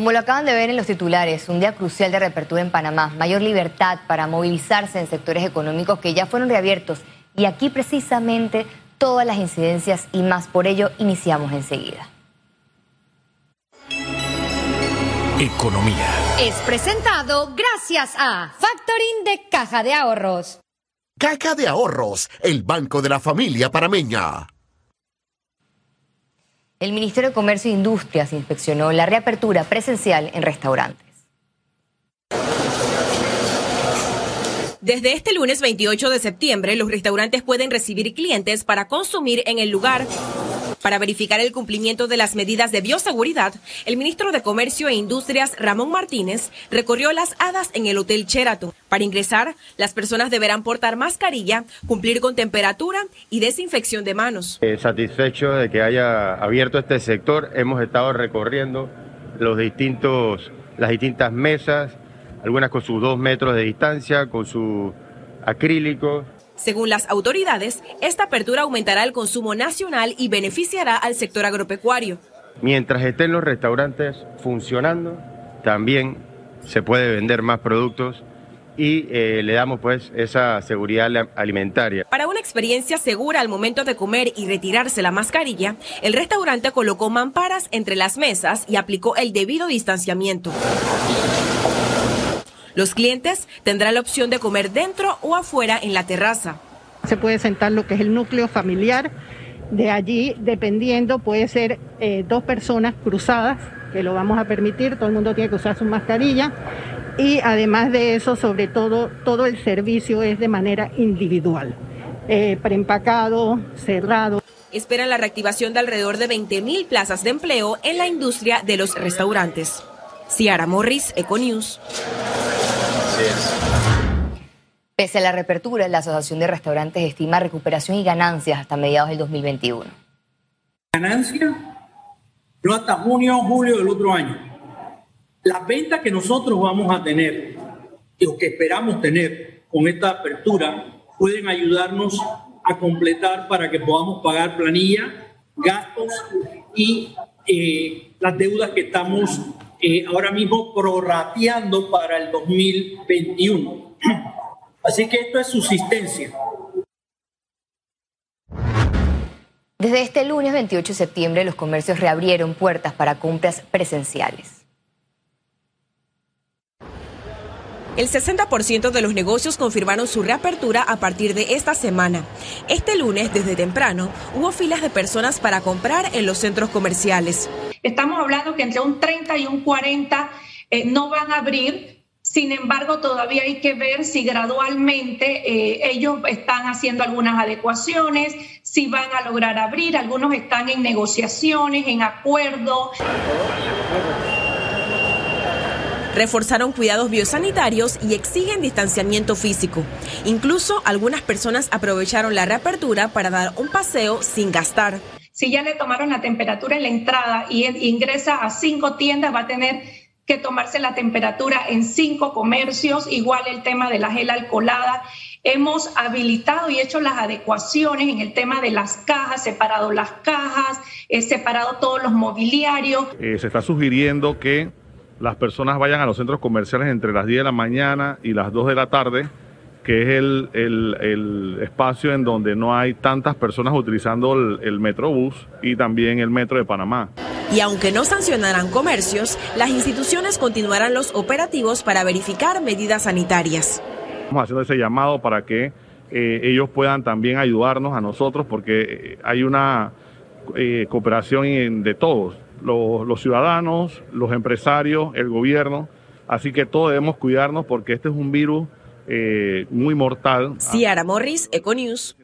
Como lo acaban de ver en los titulares, un día crucial de reapertura en Panamá, mayor libertad para movilizarse en sectores económicos que ya fueron reabiertos y aquí precisamente todas las incidencias y más por ello iniciamos enseguida. Economía. Es presentado gracias a Factoring de Caja de Ahorros. Caja de Ahorros, el banco de la familia parameña. El Ministerio de Comercio e Industrias inspeccionó la reapertura presencial en restaurantes. Desde este lunes 28 de septiembre, los restaurantes pueden recibir clientes para consumir en el lugar. Para verificar el cumplimiento de las medidas de bioseguridad, el ministro de Comercio e Industrias, Ramón Martínez, recorrió las hadas en el Hotel Sheraton. Para ingresar, las personas deberán portar mascarilla, cumplir con temperatura y desinfección de manos. Eh, satisfecho de que haya abierto este sector, hemos estado recorriendo los distintos, las distintas mesas, algunas con sus dos metros de distancia, con su acrílico. Según las autoridades, esta apertura aumentará el consumo nacional y beneficiará al sector agropecuario. Mientras estén los restaurantes funcionando, también se puede vender más productos y eh, le damos pues esa seguridad alimentaria. Para una experiencia segura al momento de comer y retirarse la mascarilla, el restaurante colocó mamparas entre las mesas y aplicó el debido distanciamiento. Los clientes tendrán la opción de comer dentro o afuera en la terraza. Se puede sentar lo que es el núcleo familiar. De allí, dependiendo, puede ser eh, dos personas cruzadas, que lo vamos a permitir. Todo el mundo tiene que usar su mascarilla. Y además de eso, sobre todo, todo el servicio es de manera individual. Eh, preempacado, cerrado. Esperan la reactivación de alrededor de 20.000 plazas de empleo en la industria de los restaurantes. Ciara Morris, Econews. Pese a la reapertura, la Asociación de Restaurantes estima recuperación y ganancias hasta mediados del 2021. Ganancia no hasta junio o julio del otro año. Las ventas que nosotros vamos a tener y que esperamos tener con esta apertura pueden ayudarnos a completar para que podamos pagar planilla, gastos y eh, las deudas que estamos eh, ahora mismo prorrateando para el 2021. Así que esto es subsistencia. Desde este lunes 28 de septiembre los comercios reabrieron puertas para compras presenciales. El 60% de los negocios confirmaron su reapertura a partir de esta semana. Este lunes, desde temprano, hubo filas de personas para comprar en los centros comerciales. Estamos hablando que entre un 30 y un 40 eh, no van a abrir. Sin embargo, todavía hay que ver si gradualmente eh, ellos están haciendo algunas adecuaciones, si van a lograr abrir. Algunos están en negociaciones, en acuerdo. Reforzaron cuidados biosanitarios y exigen distanciamiento físico. Incluso algunas personas aprovecharon la reapertura para dar un paseo sin gastar. Si ya le tomaron la temperatura en la entrada y ingresa a cinco tiendas, va a tener que tomarse la temperatura en cinco comercios, igual el tema de la gel alcoholada. Hemos habilitado y hecho las adecuaciones en el tema de las cajas, separado las cajas, he separado todos los mobiliarios. Eh, se está sugiriendo que las personas vayan a los centros comerciales entre las 10 de la mañana y las 2 de la tarde que es el, espacio en donde no hay tantas personas utilizando el, el, Metrobús y también el Metro de Panamá. Y aunque no sancionarán comercios, las instituciones continuarán los operativos para verificar medidas sanitarias. Estamos haciendo ese llamado para que eh, ellos puedan también ayudarnos a nosotros porque eh, hay una eh, cooperación de todos, los, los ciudadanos, los empresarios, el gobierno, así que todos debemos cuidarnos porque este es un virus eh, muy mortal. Ciara Morris, Econews.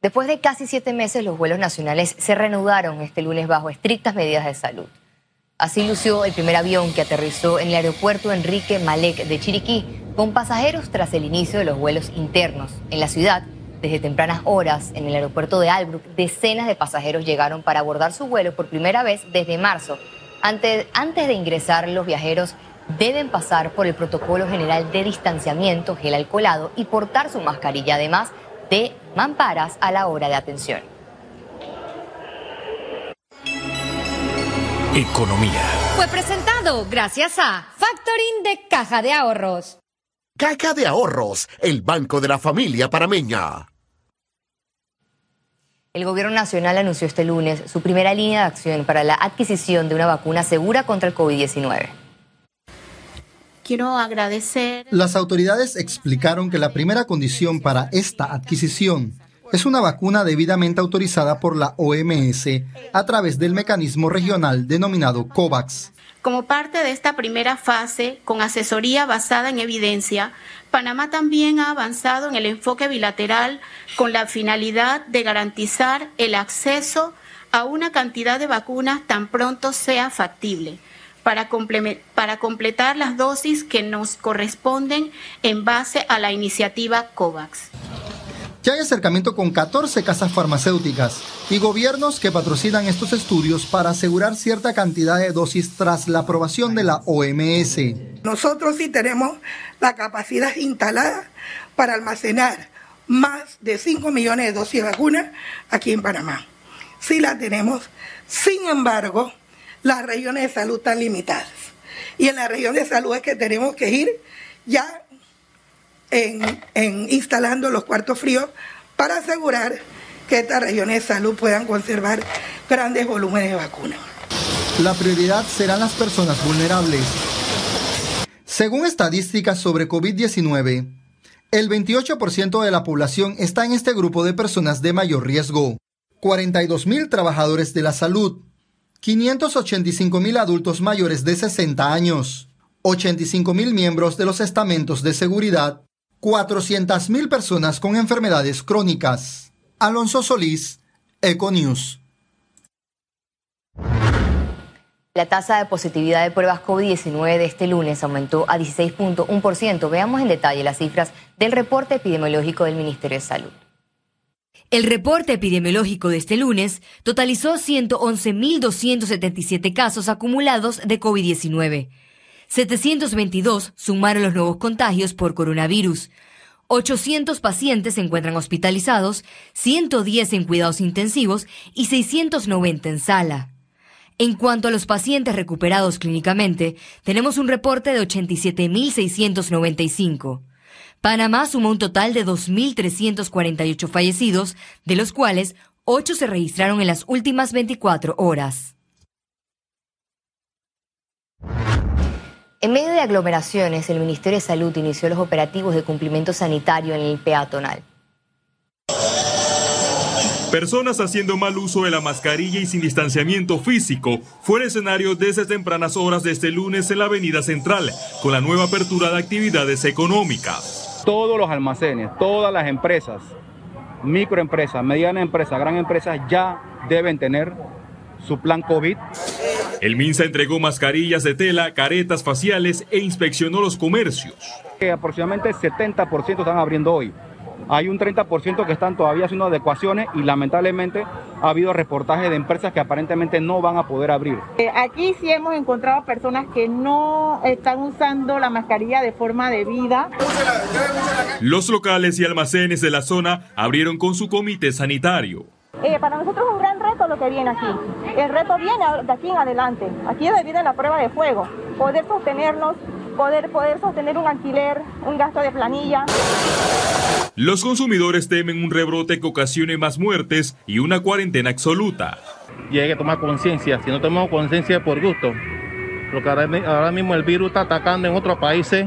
Después de casi siete meses, los vuelos nacionales se reanudaron este lunes bajo estrictas medidas de salud. Así lució el primer avión que aterrizó en el aeropuerto Enrique Malek de Chiriquí, con pasajeros tras el inicio de los vuelos internos. En la ciudad, desde tempranas horas, en el aeropuerto de Albrook, decenas de pasajeros llegaron para abordar su vuelo por primera vez desde marzo. Antes, antes de ingresar, los viajeros deben pasar por el protocolo general de distanciamiento, gel alcoholado y portar su mascarilla, además de mamparas a la hora de atención. Economía. Fue presentado gracias a Factoring de Caja de Ahorros. Caja de Ahorros, el banco de la familia parameña. El Gobierno Nacional anunció este lunes su primera línea de acción para la adquisición de una vacuna segura contra el COVID-19. Quiero agradecer. Las autoridades explicaron que la primera condición para esta adquisición es una vacuna debidamente autorizada por la OMS a través del mecanismo regional denominado COVAX. Como parte de esta primera fase, con asesoría basada en evidencia, Panamá también ha avanzado en el enfoque bilateral con la finalidad de garantizar el acceso a una cantidad de vacunas tan pronto sea factible para, para completar las dosis que nos corresponden en base a la iniciativa COVAX. Ya hay acercamiento con 14 casas farmacéuticas y gobiernos que patrocinan estos estudios para asegurar cierta cantidad de dosis tras la aprobación de la OMS. Nosotros sí tenemos la capacidad instalada para almacenar más de 5 millones de dosis de vacunas aquí en Panamá. Sí la tenemos. Sin embargo, las regiones de salud están limitadas. Y en la región de salud es que tenemos que ir ya en, instalando los cuartos fríos para asegurar que estas regiones de salud puedan conservar grandes volúmenes de vacunas. La prioridad serán las personas vulnerables. Según estadísticas sobre COVID-19, el 28% de la población está en este grupo de personas de mayor riesgo. 42.000 trabajadores de la salud, 585.000 adultos mayores de 60 años, 85.000 miembros de los estamentos de seguridad 400.000 personas con enfermedades crónicas. Alonso Solís, Econews. La tasa de positividad de pruebas COVID-19 de este lunes aumentó a 16.1%. Veamos en detalle las cifras del reporte epidemiológico del Ministerio de Salud. El reporte epidemiológico de este lunes totalizó 111.277 casos acumulados de COVID-19 722 sumaron los nuevos contagios por coronavirus. 800 pacientes se encuentran hospitalizados, 110 en cuidados intensivos y 690 en sala. En cuanto a los pacientes recuperados clínicamente, tenemos un reporte de 87.695. Panamá sumó un total de 2.348 fallecidos, de los cuales 8 se registraron en las últimas 24 horas. En medio de aglomeraciones, el Ministerio de Salud inició los operativos de cumplimiento sanitario en el peatonal. Personas haciendo mal uso de la mascarilla y sin distanciamiento físico fue el escenario desde tempranas horas de este lunes en la Avenida Central, con la nueva apertura de actividades económicas. Todos los almacenes, todas las empresas, microempresas, medianas empresas, gran empresas ya deben tener su plan COVID. El MINSA entregó mascarillas de tela, caretas faciales e inspeccionó los comercios. aproximadamente el 70% están abriendo hoy. Hay un 30% que están todavía haciendo adecuaciones y lamentablemente ha habido reportajes de empresas que aparentemente no van a poder abrir. Eh, aquí sí hemos encontrado personas que no están usando la mascarilla de forma debida. Los locales y almacenes de la zona abrieron con su comité sanitario. Eh, para nosotros es un gran reto lo que viene aquí. El reto viene de aquí en adelante. Aquí es donde viene la prueba de fuego. Poder sostenernos, poder, poder sostener un alquiler, un gasto de planilla. Los consumidores temen un rebrote que ocasione más muertes y una cuarentena absoluta. Y hay que tomar conciencia. Si no tomamos conciencia por gusto, porque ahora, mismo el virus está atacando en otros países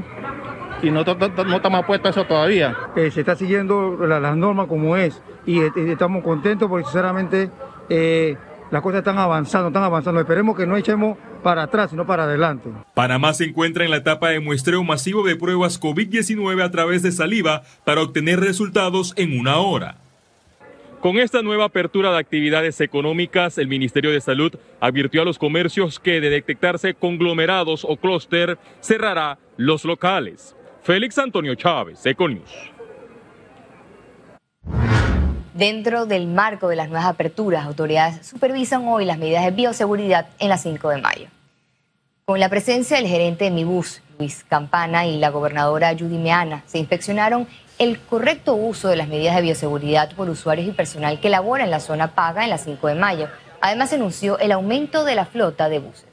y no, no, estamos puestos a eso todavía. Eh, se está siguiendo las normas como es y, estamos contentos porque sinceramente eh, las cosas están avanzando, están avanzando. Esperemos que no echemos para atrás, sino para adelante. Panamá se encuentra en la etapa de muestreo masivo de pruebas COVID-19 a través de saliva para obtener resultados en una hora. Con esta nueva apertura de actividades económicas, el Ministerio de Salud advirtió a los comercios que de detectarse conglomerados o clúster cerrará los locales. Félix Antonio Chávez, Econius. Dentro del marco de las nuevas aperturas, autoridades supervisan hoy las medidas de bioseguridad en la 5 de mayo. Con la presencia del gerente de Mibus, Luis Campana, y la gobernadora Judy Meana, se inspeccionaron el correcto uso de las medidas de bioseguridad por usuarios y personal que labora en la zona paga en la 5 de mayo. Además, se anunció el aumento de la flota de buses.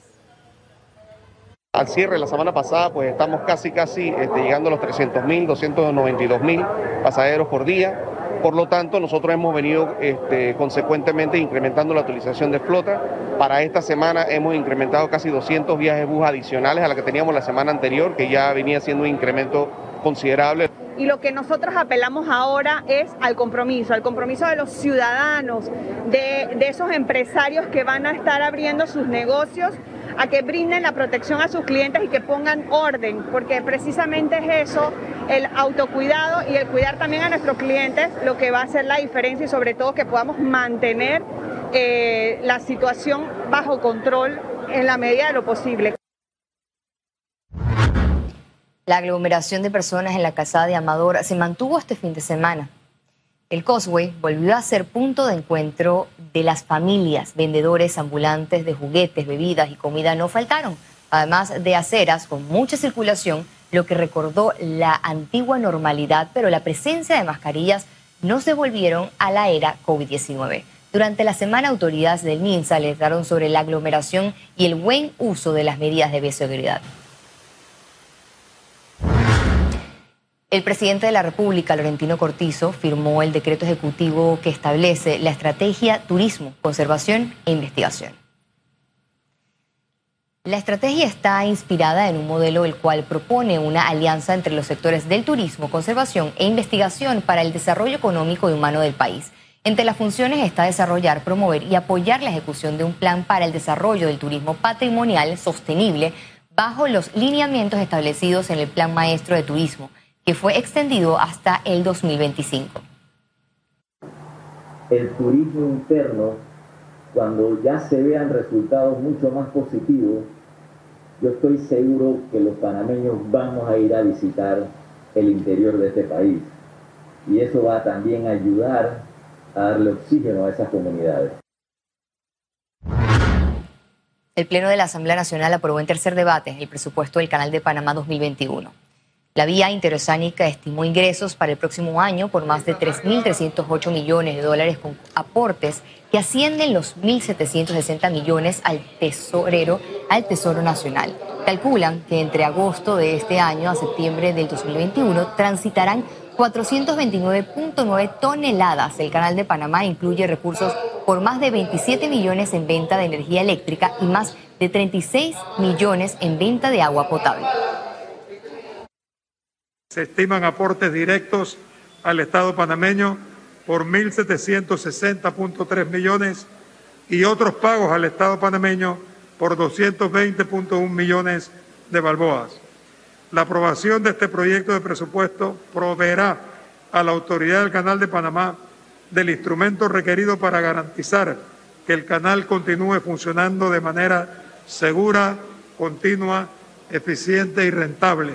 al cierre la semana pasada, pues estamos casi, casi este, llegando a los 300 mil, 292 mil pasajeros por día. Por lo tanto, nosotros hemos venido este, consecuentemente incrementando la utilización de flota. Para esta semana hemos incrementado casi 200 viajes bus adicionales a la que teníamos la semana anterior, que ya venía siendo un incremento considerable. Y lo que nosotros apelamos ahora es al compromiso, al compromiso de los ciudadanos, de, de esos empresarios que van a estar abriendo sus negocios a que brinden la protección a sus clientes y que pongan orden, porque precisamente es eso, el autocuidado y el cuidar también a nuestros clientes, lo que va a hacer la diferencia y sobre todo que podamos mantener eh, la situación bajo control en la medida de lo posible. La aglomeración de personas en la casada de Amador se mantuvo este fin de semana. El Causeway volvió a ser punto de encuentro de las familias. Vendedores ambulantes de juguetes, bebidas y comida no faltaron, además de aceras con mucha circulación, lo que recordó la antigua normalidad, pero la presencia de mascarillas no se volvieron a la era COVID-19. Durante la semana, autoridades del MINSA alertaron sobre la aglomeración y el buen uso de las medidas de bioseguridad. El presidente de la República, Laurentino Cortizo, firmó el decreto ejecutivo que establece la estrategia Turismo, Conservación e Investigación. La estrategia está inspirada en un modelo el cual propone una alianza entre los sectores del turismo, conservación e investigación para el desarrollo económico y humano del país. Entre las funciones está desarrollar, promover y apoyar la ejecución de un plan para el desarrollo del turismo patrimonial sostenible bajo los lineamientos establecidos en el Plan Maestro de Turismo que fue extendido hasta el 2025. El turismo interno, cuando ya se vean resultados mucho más positivos, yo estoy seguro que los panameños vamos a ir a visitar el interior de este país. Y eso va también a ayudar a darle oxígeno a esas comunidades. El Pleno de la Asamblea Nacional aprobó en tercer debate el presupuesto del Canal de Panamá 2021. La vía interoceánica estimó ingresos para el próximo año por más de 3.308 millones de dólares con aportes que ascienden los 1.760 millones al tesorero, al Tesoro Nacional. Calculan que entre agosto de este año a septiembre del 2021 transitarán 429.9 toneladas. El Canal de Panamá incluye recursos por más de 27 millones en venta de energía eléctrica y más de 36 millones en venta de agua potable. Se estiman aportes directos al Estado panameño por 1.760.3 millones y otros pagos al Estado panameño por 220.1 millones de balboas. La aprobación de este proyecto de presupuesto proveerá a la Autoridad del Canal de Panamá del instrumento requerido para garantizar que el canal continúe funcionando de manera segura, continua, eficiente y rentable.